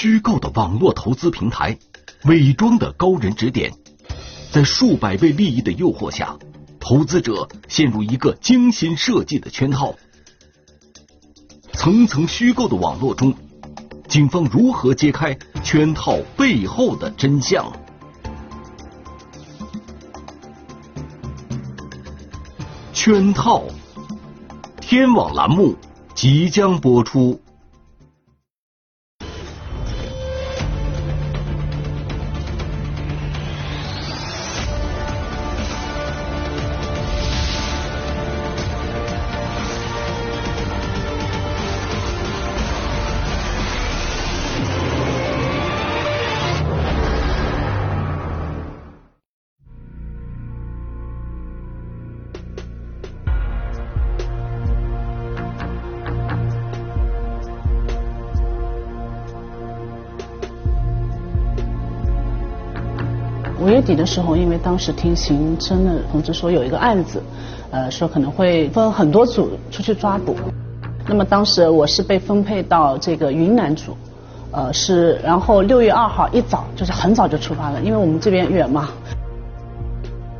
虚构的网络投资平台，伪装的高人指点，在数百倍利益的诱惑下，投资者陷入一个精心设计的圈套。层层虚构的网络中，警方如何揭开圈套背后的真相？圈套，天网栏目即将播出。月底的时候，因为当时听刑侦的同志说有一个案子，呃，说可能会分很多组出去抓捕。那么当时我是被分配到这个云南组，呃，是然后六月二号一早就是很早就出发了，因为我们这边远嘛。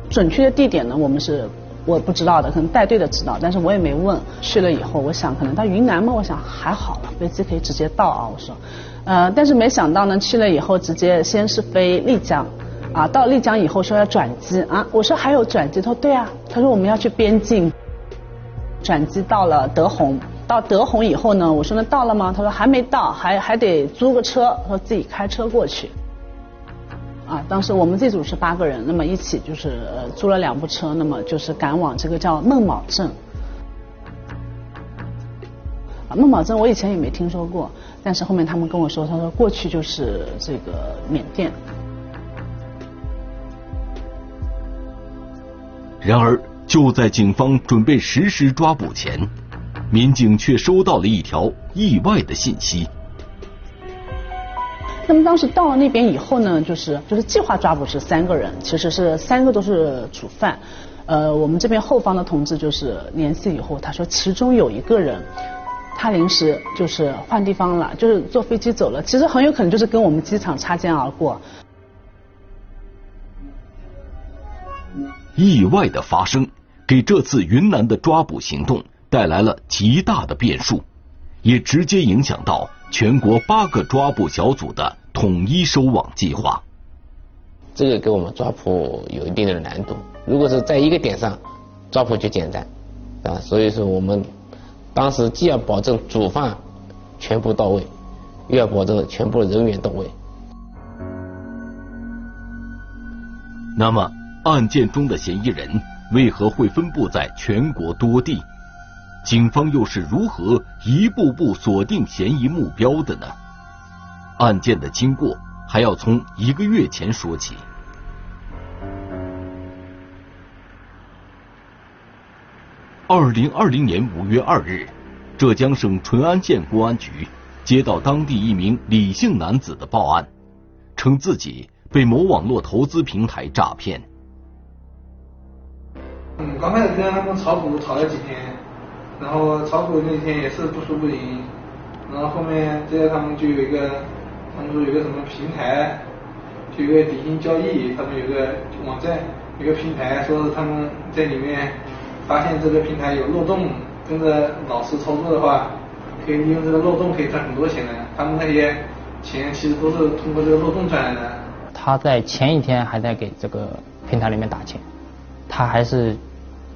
准确的地点呢，我们是我不知道的，可能带队的知道，但是我也没问。去了以后，我想可能到云南嘛，我想还好了，飞机可以直接到啊，我说，呃，但是没想到呢，去了以后直接先是飞丽江。啊，到丽江以后说要转机啊，我说还有转机，他说对啊，他说我们要去边境，转机到了德宏，到德宏以后呢，我说那到了吗？他说还没到，还还得租个车，说自己开车过去。啊，当时我们这组是八个人，那么一起就是租了两部车，那么就是赶往这个叫孟卯镇。孟卯镇我以前也没听说过，但是后面他们跟我说，他说过去就是这个缅甸。然而，就在警方准备实施抓捕前，民警却收到了一条意外的信息。那么当时到了那边以后呢，就是就是计划抓捕是三个人，其实是三个都是主犯。呃，我们这边后方的同志就是联系以后，他说其中有一个人，他临时就是换地方了，就是坐飞机走了，其实很有可能就是跟我们机场擦肩而过。意外的发生，给这次云南的抓捕行动带来了极大的变数，也直接影响到全国八个抓捕小组的统一收网计划。这个给我们抓捕有一定的难度。如果是在一个点上抓捕就简单，啊，所以说我们当时既要保证主犯全部到位，又要保证全部人员到位。那么。案件中的嫌疑人为何会分布在全国多地？警方又是如何一步步锁定嫌疑目标的呢？案件的经过还要从一个月前说起。二零二零年五月二日，浙江省淳安县公安局接到当地一名李姓男子的报案，称自己被某网络投资平台诈骗。嗯，刚开始跟他们炒股炒了几天，然后炒股那天也是不输不赢，然后后面接着他们就有一个，他们说有个什么平台，就有个底薪交易，他们有个网站，有个平台，说是他们在里面发现这个平台有漏洞，跟着老师操作的话，可以利用这个漏洞可以赚很多钱的。他们那些钱其实都是通过这个漏洞赚来的。他在前一天还在给这个平台里面打钱，他还是。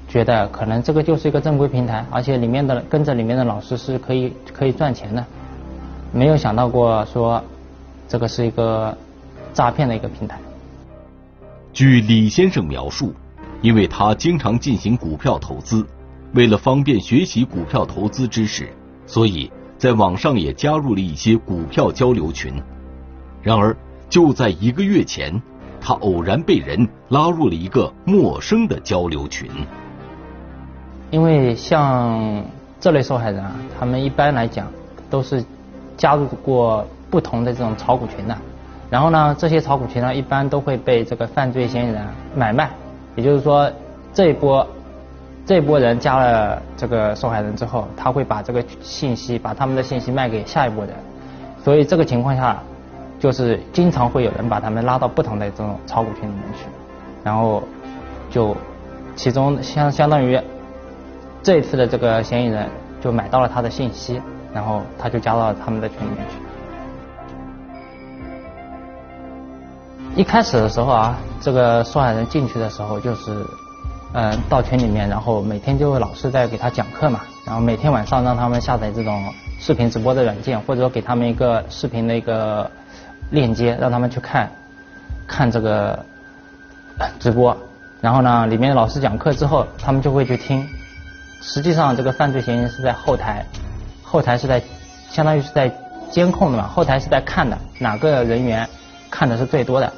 觉得可能这个就是一个正规平台，而且里面的跟着里面的老师是可以可以赚钱的，没有想到过说这个是一个诈骗的一个平台。据李先生描述，因为他经常进行股票投资，为了方便学习股票投资知识，所以在网上也加入了一些股票交流群。然而就在一个月前，他偶然被人拉入了一个陌生的交流群。因为像这类受害人啊，他们一般来讲都是加入过不同的这种炒股群的，然后呢，这些炒股群呢，一般都会被这个犯罪嫌疑人买卖，也就是说，这一波这一波人加了这个受害人之后，他会把这个信息，把他们的信息卖给下一波人，所以这个情况下，就是经常会有人把他们拉到不同的这种炒股群里面去，然后就其中相相当于这一次的这个嫌疑人就买到了他的信息，然后他就加到了他们的群里面去。一开始的时候啊，这个受害人进去的时候就是，嗯，到群里面，然后每天就老师在给他讲课嘛，然后每天晚上让他们下载这种视频直播的软件，或者说给他们一个视频的一个链接，让他们去看，看这个直播，然后呢，里面老师讲课之后，他们就会去听。实际上，这个犯罪嫌疑人是在后台，后台是在相当于是在监控的嘛，后台是在看的，哪个人员看的是最多的。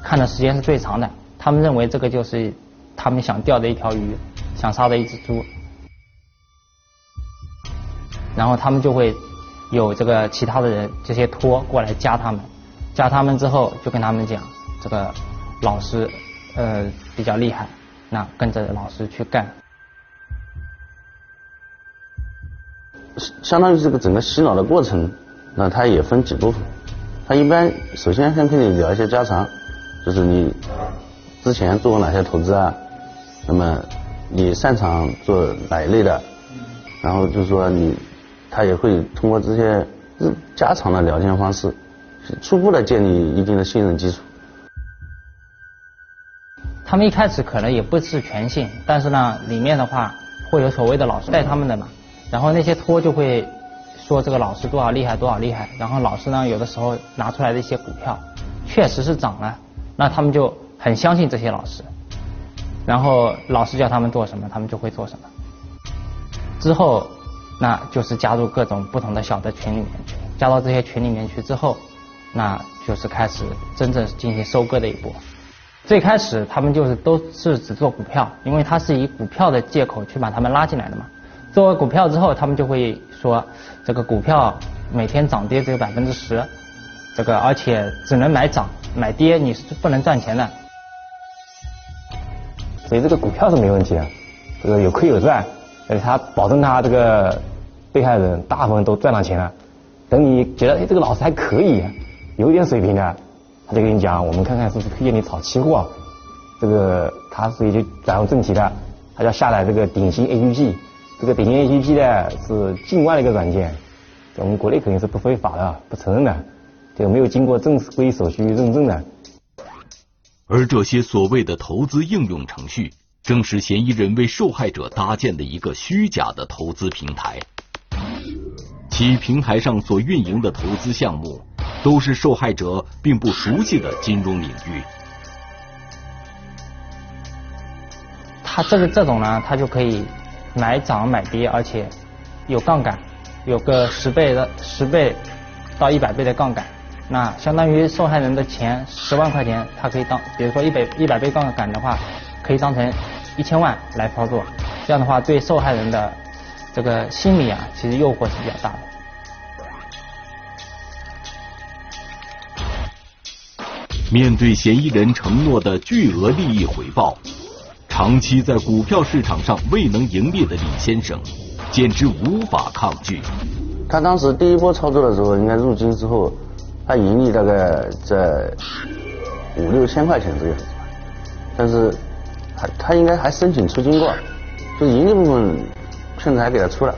看的时间是最长的，他们认为这个就是他们想钓的一条鱼，想杀的一只猪，然后他们就会有这个其他的人这些托过来加他们，加他们之后就跟他们讲这个老师呃比较厉害，那跟着老师去干。相当于这个整个洗脑的过程，那它也分几部分，他一般首先先跟你聊一些家常。就是你之前做过哪些投资啊？那么你擅长做哪一类的？然后就是说你，他也会通过这些家常的聊天方式，初步的建立一定的信任基础。他们一开始可能也不是全信，但是呢，里面的话会有所谓的老师带他们的嘛，然后那些托就会说这个老师多少厉害多少厉害，然后老师呢有的时候拿出来的一些股票确实是涨了。那他们就很相信这些老师，然后老师叫他们做什么，他们就会做什么。之后，那就是加入各种不同的小的群里面，加到这些群里面去之后，那就是开始真正进行收割的一步。最开始他们就是都是只做股票，因为他是以股票的借口去把他们拉进来的嘛。做完股票之后，他们就会说，这个股票每天涨跌只有百分之十，这个而且只能买涨。买跌你是不能赚钱的，所以这个股票是没问题的，这个有亏有赚，而且他保证他这个被害人大部分都赚到钱了。等你觉得哎这个老师还可以，有点水平的，他就跟你讲，我们看看是不是推荐你炒期货。这个他所以就转入正题的，他要下载这个鼎新 A P P，这个鼎新 A P P 呢是境外的一个软件，在我们国内肯定是不非法的，不承认的。就没有经过正规手续认证的。而这些所谓的投资应用程序，正是嫌疑人为受害者搭建的一个虚假的投资平台。其平台上所运营的投资项目，都是受害者并不熟悉的金融领域。他这个这种呢，他就可以买涨买跌，而且有杠杆，有个十倍的十倍到一百倍的杠杆。那相当于受害人的钱十万块钱，他可以当，比如说一百一百倍杠杆的话，可以当成一千万来操作。这样的话，对受害人的这个心理啊，其实诱惑是比较大的。面对嫌疑人承诺的巨额利益回报，长期在股票市场上未能盈利的李先生，简直无法抗拒。他当时第一波操作的时候，应该入金之后。他盈利大概在五六千块钱这个样子，但是他他应该还申请出金过，就是盈利部分骗子还给他出了，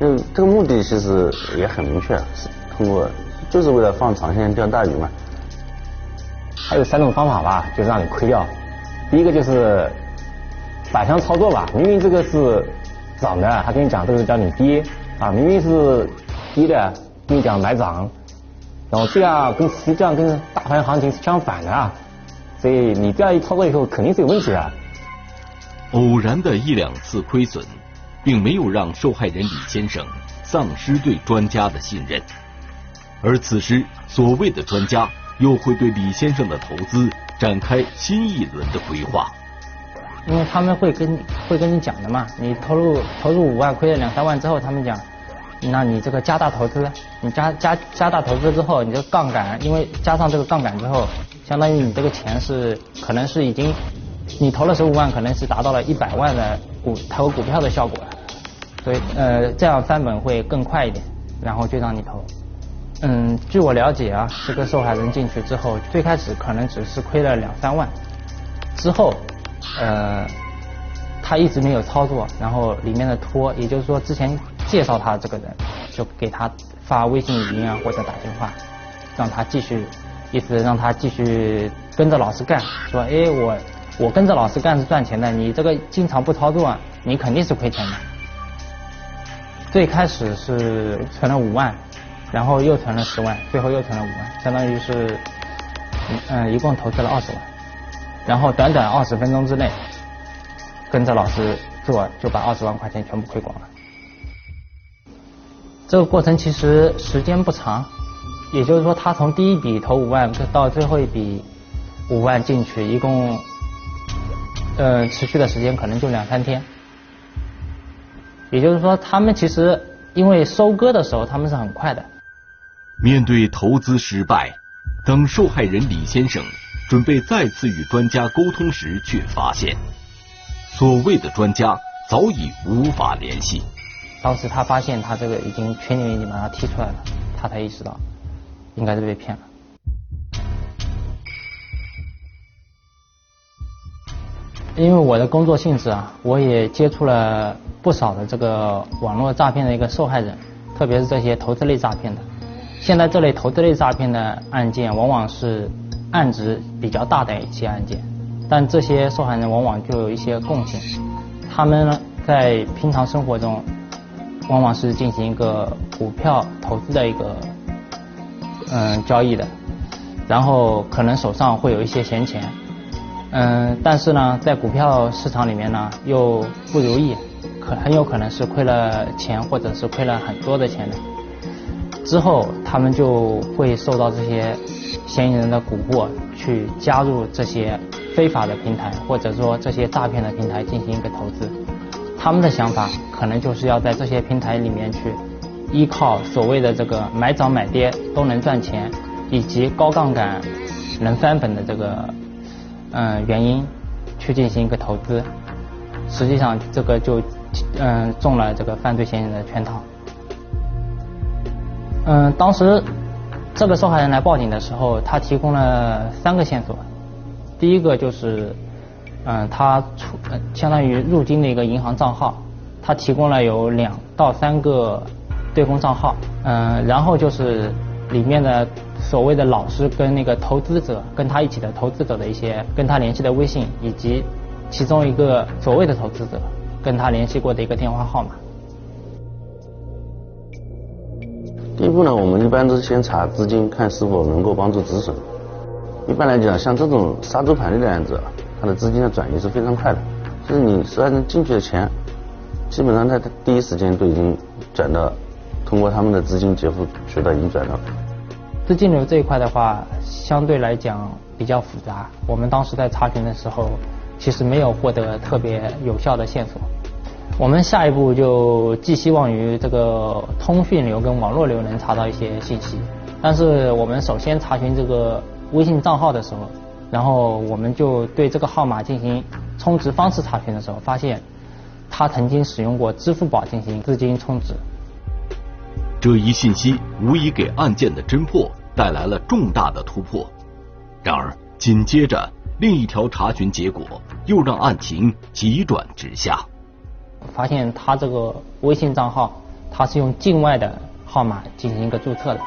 因为这个目的其实也很明确，是通过就是为了放长线钓大鱼嘛。还有三种方法吧，就是让你亏掉。第一个就是反向操作吧，明明这个是涨的，他跟你讲这个是叫你跌啊，明明是跌的，跟你讲买涨。然后这样跟实际上跟大盘行情是相反的啊，所以你这样一操作以后肯定是有问题的。偶然的一两次亏损，并没有让受害人李先生丧失对专家的信任，而此时所谓的专家又会对李先生的投资展开新一轮的规划。因为他们会跟会跟你讲的嘛，你投入投入五万亏了两三万之后，他们讲。那你这个加大投资，你加加加大投资之后，你这个杠杆，因为加上这个杠杆之后，相当于你这个钱是可能是已经，你投了十五万，可能是达到了一百万的股投股票的效果，所以呃这样翻本会更快一点，然后就让你投。嗯，据我了解啊，这个受害人进去之后，最开始可能只是亏了两三万，之后，呃，他一直没有操作，然后里面的托，也就是说之前介绍他这个人，就给他发微信语音啊或者打电话，让他继续，意思让他继续跟着老师干，说，哎，我我跟着老师干是赚钱的，你这个经常不操作，你肯定是亏钱的。最开始是存了五万。然后又存了十万，最后又存了五万，相当于是，嗯，一共投资了二十万。然后短短二十分钟之内，跟着老师做，就把二十万块钱全部亏光了。这个过程其实时间不长，也就是说，他从第一笔投五万到最后一笔五万进去，一共，呃，持续的时间可能就两三天。也就是说，他们其实因为收割的时候他们是很快的。面对投资失败，当受害人李先生准备再次与专家沟通时，却发现所谓的专家早已无法联系。当时他发现他这个已经群里面已经把他踢出来了，他才意识到应该是被骗了。因为我的工作性质啊，我也接触了不少的这个网络诈骗的一个受害人，特别是这些投资类诈骗的。现在这类投资类诈骗的案件，往往是案值比较大的一些案件，但这些受害人往往就有一些共性，他们呢在平常生活中，往往是进行一个股票投资的一个嗯交易的，然后可能手上会有一些闲钱，嗯，但是呢在股票市场里面呢又不如意，可很有可能是亏了钱，或者是亏了很多的钱的。之后，他们就会受到这些嫌疑人的蛊惑，去加入这些非法的平台，或者说这些诈骗的平台进行一个投资。他们的想法可能就是要在这些平台里面去依靠所谓的这个买涨买跌都能赚钱，以及高杠杆能翻本的这个嗯原因去进行一个投资。实际上，这个就嗯中了这个犯罪嫌疑人的圈套。嗯，当时这个受害人来报警的时候，他提供了三个线索。第一个就是，嗯，他出相当于入金的一个银行账号，他提供了有两到三个对公账号。嗯，然后就是里面的所谓的老师跟那个投资者跟他一起的投资者的一些跟他联系的微信，以及其中一个所谓的投资者跟他联系过的一个电话号码。第一步呢，我们一般都是先查资金，看是否能够帮助止损。一般来讲，像这种杀猪盘类的案子，它的资金的转移是非常快的，就是你受害人进去的钱，基本上在第一时间都已经转到，通过他们的资金结付渠道已经转到。资金流这一块的话，相对来讲比较复杂。我们当时在查询的时候，其实没有获得特别有效的线索。我们下一步就寄希望于这个通讯流跟网络流能查到一些信息，但是我们首先查询这个微信账号的时候，然后我们就对这个号码进行充值方式查询的时候，发现他曾经使用过支付宝进行资金充值。这一信息无疑给案件的侦破带来了重大的突破。然而，紧接着另一条查询结果又让案情急转直下。发现他这个微信账号，他是用境外的号码进行一个注册的。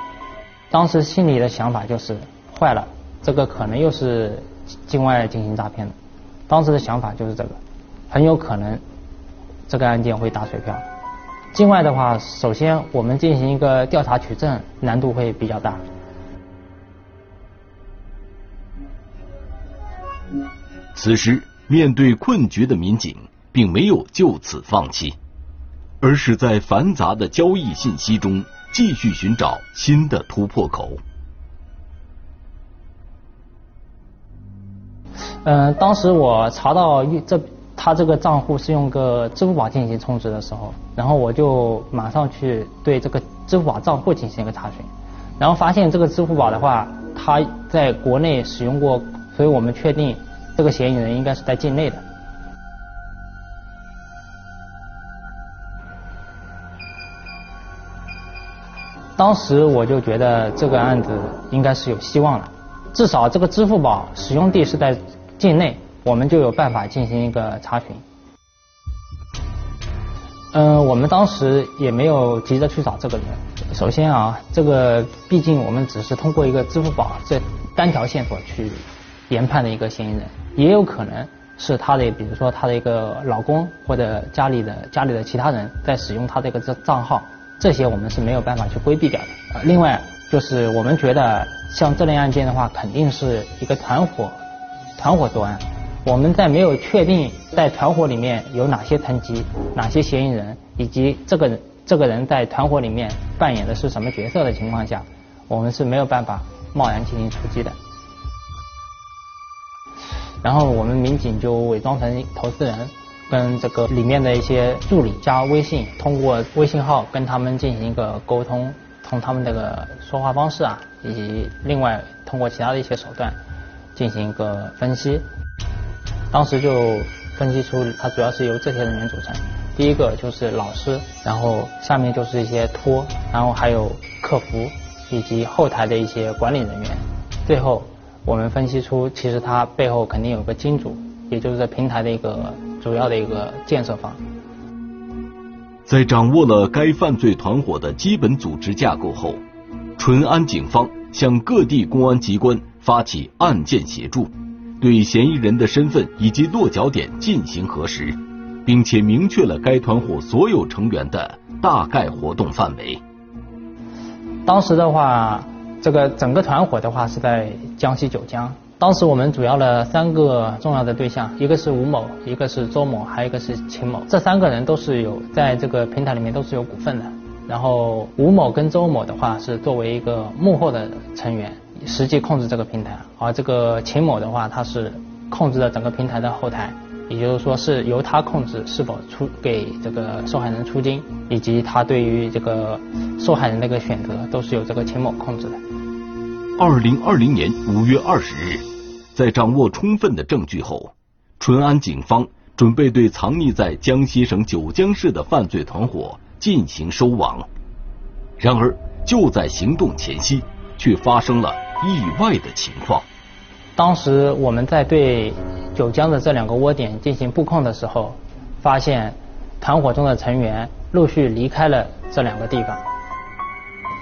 当时心里的想法就是，坏了，这个可能又是境外进行诈骗的。当时的想法就是这个，很有可能这个案件会打水漂。境外的话，首先我们进行一个调查取证难度会比较大。此时面对困局的民警。并没有就此放弃，而是在繁杂的交易信息中继续寻找新的突破口。嗯，当时我查到这他这个账户是用个支付宝进行充值的时候，然后我就马上去对这个支付宝账户进行一个查询，然后发现这个支付宝的话，他在国内使用过，所以我们确定这个嫌疑人应该是在境内的。当时我就觉得这个案子应该是有希望了，至少这个支付宝使用地是在境内，我们就有办法进行一个查询。嗯，我们当时也没有急着去找这个人。首先啊，这个毕竟我们只是通过一个支付宝这单条线索去研判的一个嫌疑人，也有可能是他的，比如说他的一个老公或者家里的家里的其他人在使用他这个账账号，这些我们是没有办法去规避掉的。呃另外，就是我们觉得像这类案件的话，肯定是一个团伙团伙作案。我们在没有确定在团伙里面有哪些层级、哪些嫌疑人，以及这个这个人在团伙里面扮演的是什么角色的情况下，我们是没有办法贸然进行出击的。然后我们民警就伪装成投资人，跟这个里面的一些助理加微信，通过微信号跟他们进行一个沟通，从他们这个说话方式啊，以及另外通过其他的一些手段进行一个分析。当时就分析出，它主要是由这些人员组成。第一个就是老师，然后下面就是一些托，然后还有客服以及后台的一些管理人员。最后我们分析出，其实它背后肯定有个金主，也就是这平台的一个主要的一个建设方。在掌握了该犯罪团伙的基本组织架构后，淳安警方向各地公安机关发起案件协助。对嫌疑人的身份以及落脚点进行核实，并且明确了该团伙所有成员的大概活动范围。当时的话，这个整个团伙的话是在江西九江。当时我们主要的三个重要的对象，一个是吴某，一个是周某，还有一个是秦某。这三个人都是有在这个平台里面都是有股份的。然后吴某跟周某的话是作为一个幕后的成员。实际控制这个平台，而这个秦某的话，他是控制了整个平台的后台，也就是说是由他控制是否出给这个受害人出金，以及他对于这个受害人的一个选择，都是由这个秦某控制的。二零二零年五月二十日，在掌握充分的证据后，淳安警方准备对藏匿在江西省九江市的犯罪团伙进行收网。然而，就在行动前夕，却发生了。意外的情况。当时我们在对九江的这两个窝点进行布控的时候，发现团伙中的成员陆续离开了这两个地方。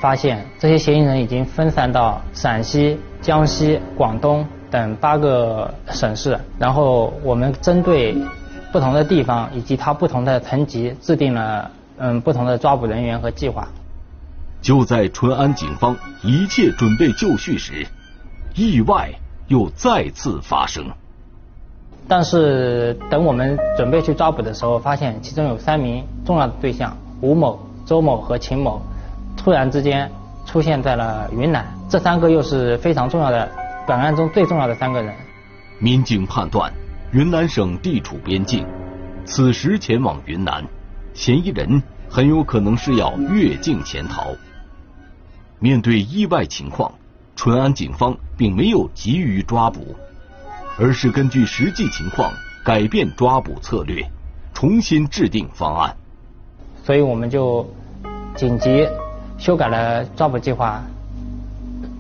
发现这些嫌疑人已经分散到陕西、江西、广东等八个省市。然后我们针对不同的地方以及它不同的层级，制定了嗯不同的抓捕人员和计划。就在淳安警方一切准备就绪时，意外又再次发生。但是等我们准备去抓捕的时候，发现其中有三名重要的对象吴某、周某和秦某，突然之间出现在了云南。这三个又是非常重要的本案中最重要的三个人。民警判断，云南省地处边境，此时前往云南，嫌疑人很有可能是要越境潜逃。面对意外情况，淳安警方并没有急于抓捕，而是根据实际情况改变抓捕策略，重新制定方案。所以我们就紧急修改了抓捕计划，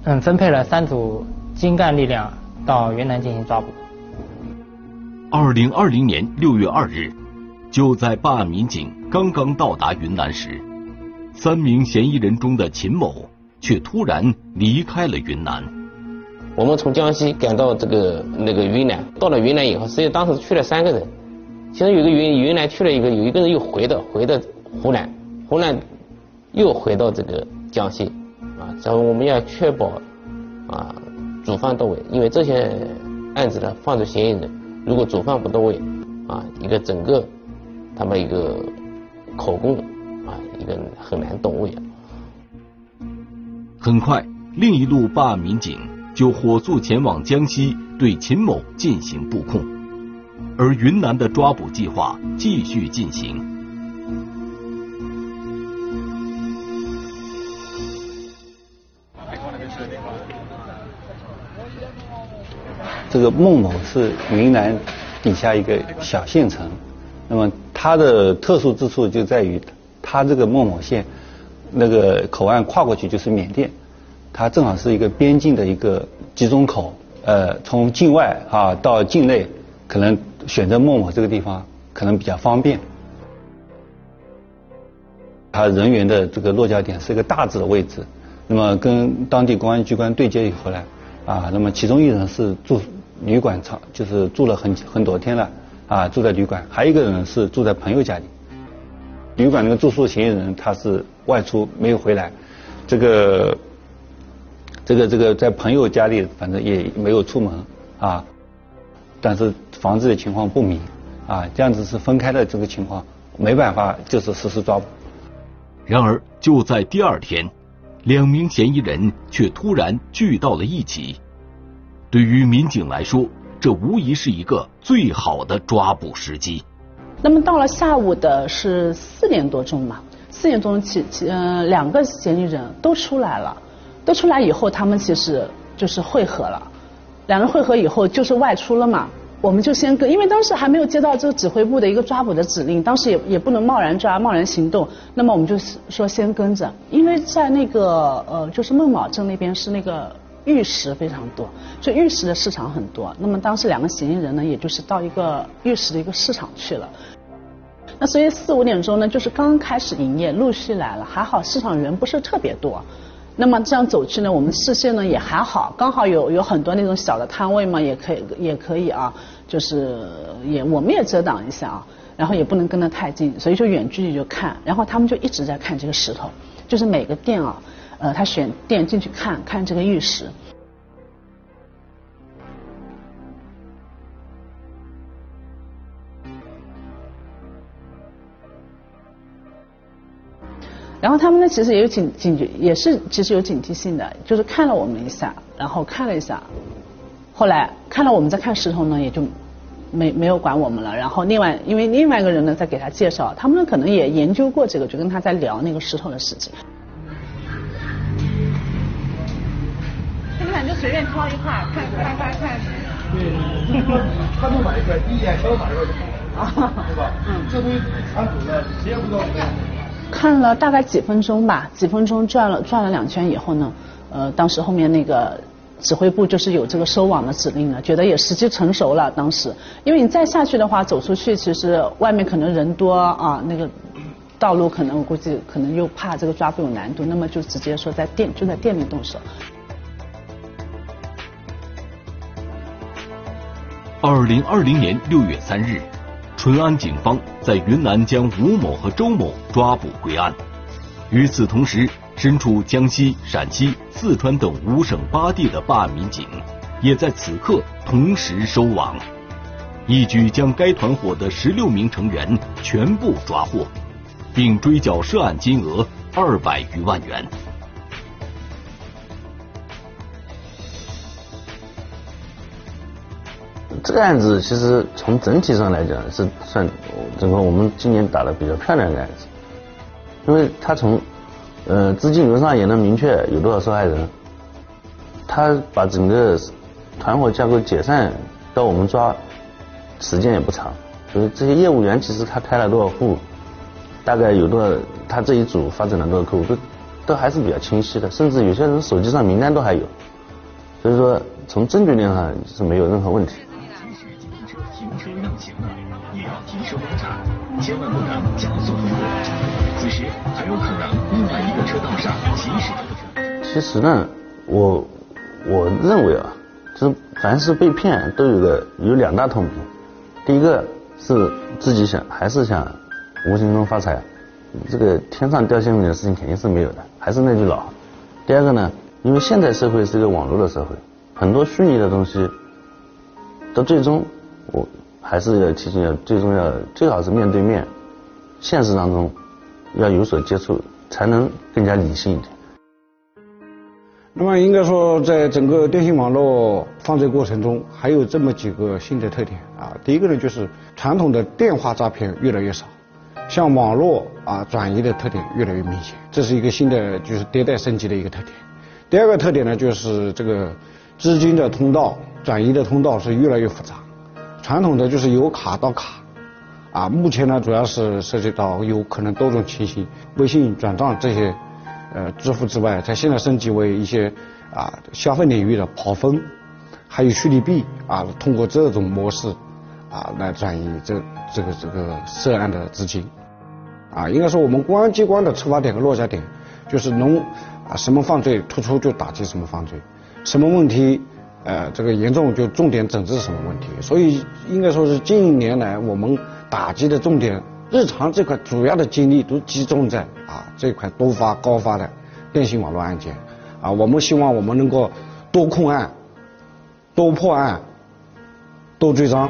嗯，分配了三组精干力量到云南进行抓捕。二零二零年六月二日，就在办案民警刚刚到达云南时，三名嫌疑人中的秦某。却突然离开了云南。我们从江西赶到这个那个云南，到了云南以后，实际当时去了三个人，其中有个云云南去了一个，有一个人又回到回到湖南，湖南又回到这个江西，啊，然后我们要确保啊主犯到位，因为这些案子的犯罪嫌疑人，如果主犯不到位，啊，一个整个他们一个口供啊，一个很难到位。很快，另一路办案民警就火速前往江西，对秦某进行布控，而云南的抓捕计划继续进行。这个孟某是云南底下一个小县城，那么它的特殊之处就在于，它这个孟某县。那个口岸跨过去就是缅甸，它正好是一个边境的一个集中口。呃，从境外啊到境内，可能选择孟某这个地方可能比较方便。他人员的这个落脚点是一个大致的位置，那么跟当地公安机关对接以后呢，啊，那么其中一人是住旅馆长，就是住了很很多天了，啊，住在旅馆，还有一个人是住在朋友家里。旅馆那个住宿嫌疑人他是外出没有回来，这个这个这个在朋友家里反正也没有出门啊，但是房子的情况不明啊，这样子是分开的这个情况，没办法就是实施抓捕。然而就在第二天，两名嫌疑人却突然聚到了一起，对于民警来说，这无疑是一个最好的抓捕时机。那么到了下午的是四点多钟嘛，四点钟起起，呃，两个嫌疑人都出来了，都出来以后，他们其实就是汇合了，两人汇合以后就是外出了嘛，我们就先跟，因为当时还没有接到这个指挥部的一个抓捕的指令，当时也也不能贸然抓、贸然行动，那么我们就说先跟着，因为在那个呃，就是孟卯镇那边是那个。玉石非常多，就玉石的市场很多。那么当时两个嫌疑人呢，也就是到一个玉石的一个市场去了。那所以四五点钟呢，就是刚开始营业，陆续来了，还好市场人不是特别多。那么这样走去呢，我们视线呢也还好，刚好有有很多那种小的摊位嘛，也可以也可以啊，就是也我们也遮挡一下啊，然后也不能跟得太近，所以就远距离就看，然后他们就一直在看这个石头，就是每个店啊。呃，他选店进去看看这个玉石，然后他们呢，其实也有警警觉，也是其实有警惕性的，就是看了我们一下，然后看了一下，后来看了我们在看石头呢，也就没没有管我们了。然后另外，因为另外一个人呢在给他介绍，他们可能也研究过这个，就跟他在聊那个石头的事情。就随便挑一块，看看看看。对，他就买一块，第一眼挑买一块就好了，对吧？嗯，这东西藏久了，谁也不知道。看了大概几分钟吧，几分钟转了转了两圈以后呢，呃，当时后面那个指挥部就是有这个收网的指令了，觉得也时机成熟了。当时，因为你再下去的话，走出去其实外面可能人多啊，那个道路可能我估计可能又怕这个抓捕有难度，那么就直接说在店就在店里动手。二零二零年六月三日，淳安警方在云南将吴某和周某抓捕归案。与此同时，身处江西、陕西、四川等五省八地的办案民警，也在此刻同时收网，一举将该团伙的十六名成员全部抓获，并追缴涉案金额二百余万元。这个案子其实从整体上来讲是算整个我们今年打的比较漂亮的案子，因为他从呃资金流上也能明确有多少受害人，他把整个团伙架构解散到我们抓时间也不长，所以这些业务员其实他开了多少户，大概有多少，他这一组发展了多少客户都都还是比较清晰的，甚至有些人手机上名单都还有，所以说从证据链上是没有任何问题。行了，也要停车观察千万不能加速通过，此时还有可能另外一个车道上行驶的其实呢，我我认为啊，就是凡是被骗都有个有两大通病，第一个是自己想还是想无形中发财，这个天上掉馅饼的事情肯定是没有的，还是那句老。第二个呢，因为现在社会是一个网络的社会，很多虚拟的东西，到最终我。还是要提醒要最重要，最好是面对面，现实当中要有所接触，才能更加理性一点。那么应该说，在整个电信网络犯罪过程中，还有这么几个新的特点啊。第一个呢，就是传统的电话诈骗越来越少，向网络啊转移的特点越来越明显，这是一个新的就是迭代升级的一个特点。第二个特点呢，就是这个资金的通道转移的通道是越来越复杂。传统的就是由卡到卡，啊，目前呢主要是涉及到有可能多种情形，微信转账这些呃支付之外，它现在升级为一些啊消费领域的跑分，还有虚拟币啊，通过这种模式啊来转移这这个这个涉案的资金。啊，应该说我们公安机关的出发点和落脚点，就是能啊什么犯罪突出就打击什么犯罪，什么问题呃这个严重就重点整治什么问题。所以应该说是近年来我们打击的重点，日常这块主要的精力都集中在啊这块多发高发的电信网络案件。啊，我们希望我们能够多控案、多破案、多追赃。